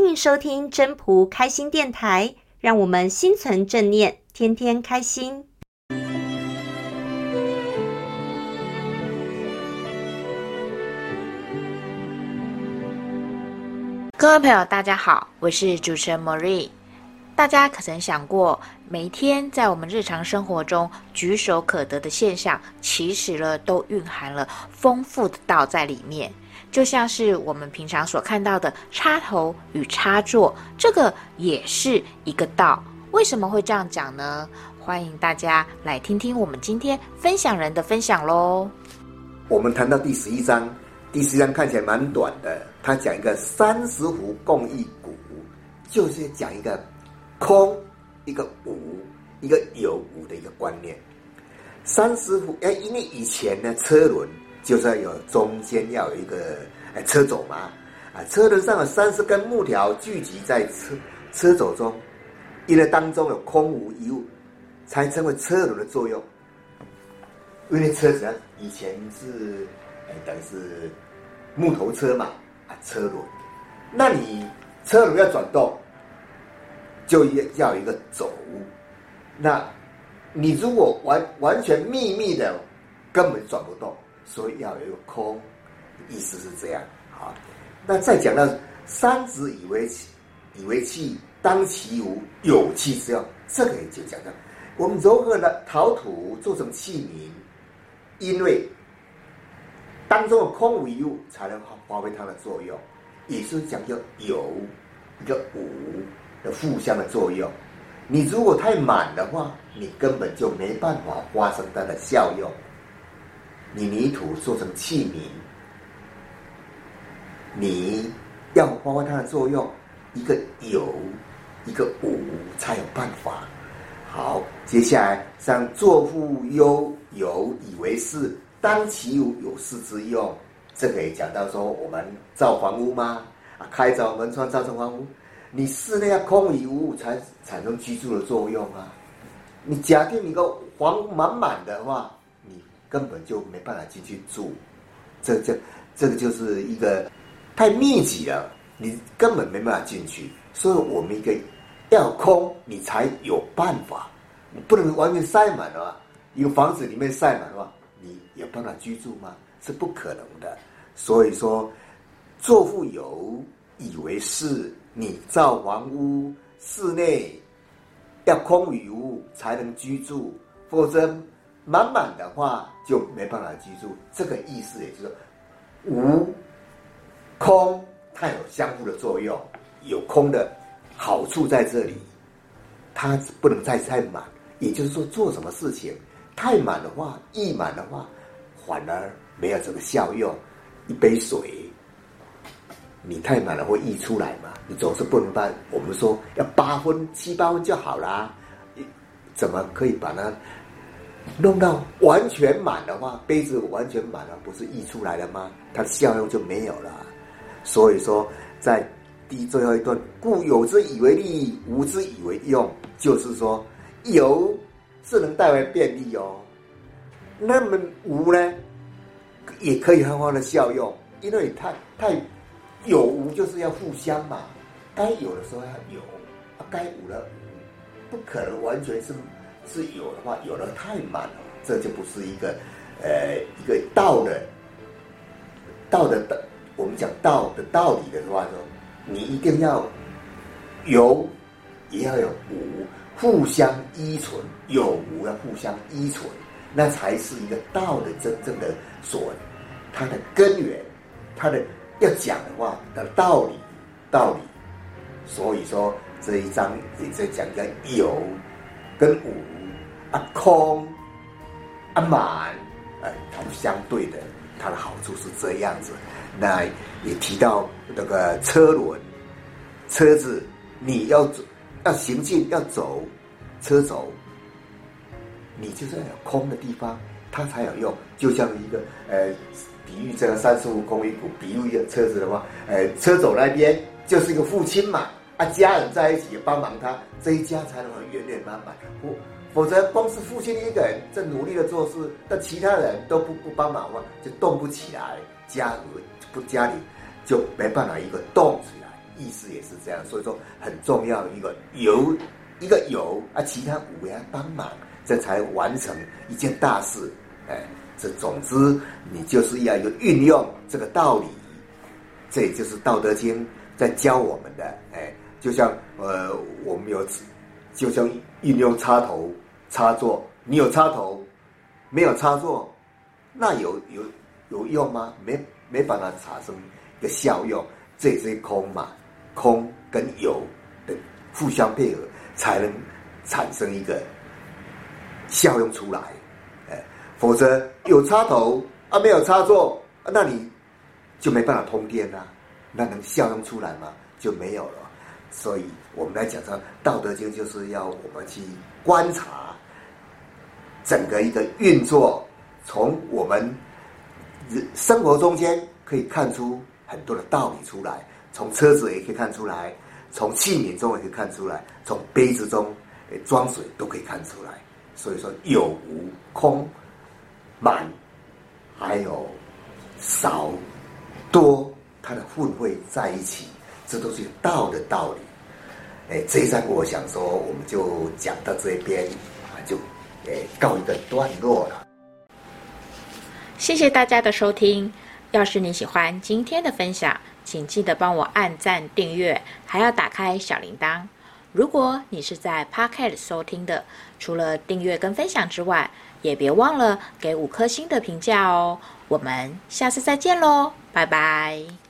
欢迎收听真仆开心电台，让我们心存正念，天天开心。各位朋友，大家好，我是主持人 Marie。大家可曾想过，每一天在我们日常生活中举手可得的现象，其实呢都蕴含了丰富的道在里面。就像是我们平常所看到的插头与插座，这个也是一个道。为什么会这样讲呢？欢迎大家来听听我们今天分享人的分享喽。我们谈到第十一章，第十一章看起来蛮短的，他讲一个三十斛共一斛，就是讲一个。空一个无，一个有无的一个观念。三十斛，哎，因为以前呢，车轮就是要有中间要有一个哎车轴嘛，啊，车轮上有三十根木条聚集在车车轴中，因为当中有空无一物，才成为车轮的作用。因为车子啊，以前是哎等于是木头车嘛，啊，车轮，那你车轮要转动。就要一个走，那，你如果完完全秘密的，根本转不动，所以要有一个空，意思是这样。好，那再讲到三子以为，以为器，当其无，有器之用，这个也就讲到，我们如何的陶土做成器皿，因为当中的空无一物，才能发挥它的作用，也是讲究有一个无。的互相的作用，你如果太满的话，你根本就没办法发生它的效用。你泥土做成器皿，你要发挥它的作用，一个有，一个无，才有办法。好，接下来像作复悠有以为是，当其无，有室之用。这个也讲到说，我们造房屋吗？啊，开凿门窗造成房屋。你室内要空无一物才产生居住的作用啊！你假定你个房满满的话，你根本就没办法进去住。这这这个就是一个太密集了，你根本没办法进去。所以我们一个要空，你才有办法。你不能完全塞满的话，一个房子里面塞满的话，你有办法居住吗？是不可能的。所以说，做富有以为是。你造房屋，室内要空无一物才能居住，否则满满的话就没办法居住。这个意思也就是无空，它有相互的作用，有空的好处在这里，它不能再太满。也就是说，做什么事情太满的话，溢满的话，反而没有这个效用。一杯水。你太满了会溢出来嘛？你总是不能把我们说要八分七八分就好啦，怎么可以把它弄到完全满的话？杯子完全满了，不是溢出来了吗？它的效用就没有了。所以说，在第最后一段，故有之以为利，无之以为用，就是说有是能带来便利哦。那么无呢，也可以很好的效用，因为它太。有无就是要互相嘛，该有的时候要有，该无的无，不可能完全是是有的话，有的太满了，这就不是一个呃一个道的道的道，我们讲道的道理的话说，你一定要有，也要有无，互相依存，有无要互相依存，那才是一个道的真正的所，它的根源，它的。要讲的话的道理，道理，所以说这一章也在讲一个有跟无啊空啊满，哎，它相对的，它的好处是这样子。那也提到那个车轮，车子你要走要行进要走车轴，你就是要有空的地方，它才有用，就像一个呃。比喻这个三十斛共一斛，比喻一个车子的话，呃，车走那边就是一个父亲嘛，啊，家人在一起帮忙他，这一家才能圆圆满满。不，否则光是父亲一个人在努力的做事，那其他人都不不帮忙的话，就动不起来，家和不家里就没办法一个动起来，意思也是这样。所以说很重要一个有一个有啊，其他五个要帮忙，这才完成一件大事。哎，这总之你就是要有运用这个道理，这也就是《道德经》在教我们的。哎，就像呃，我们有，就像运用插头插座，你有插头，没有插座，那有有有用吗？没没办法产生一个效用，这也是空嘛，空跟有的互相配合，才能产生一个效用出来。否则有插头啊，没有插座，那你就没办法通电啊，那能效用出来吗？就没有了。所以我们来讲说，《道德经》就是要我们去观察整个一个运作，从我们生活中间可以看出很多的道理出来。从车子也可以看出来，从器皿中也可以看出来，从杯子中装水都可以看出来。所以说，有无空、满，还有少、多，它的混会在一起。这都是有道的道理，哎，这一章我想说，我们就讲到这边啊，就哎告一个段落了。谢谢大家的收听。要是你喜欢今天的分享，请记得帮我按赞、订阅，还要打开小铃铛。如果你是在 Podcast 收听的，除了订阅跟分享之外，也别忘了给五颗星的评价哦。我们下次再见喽，拜拜。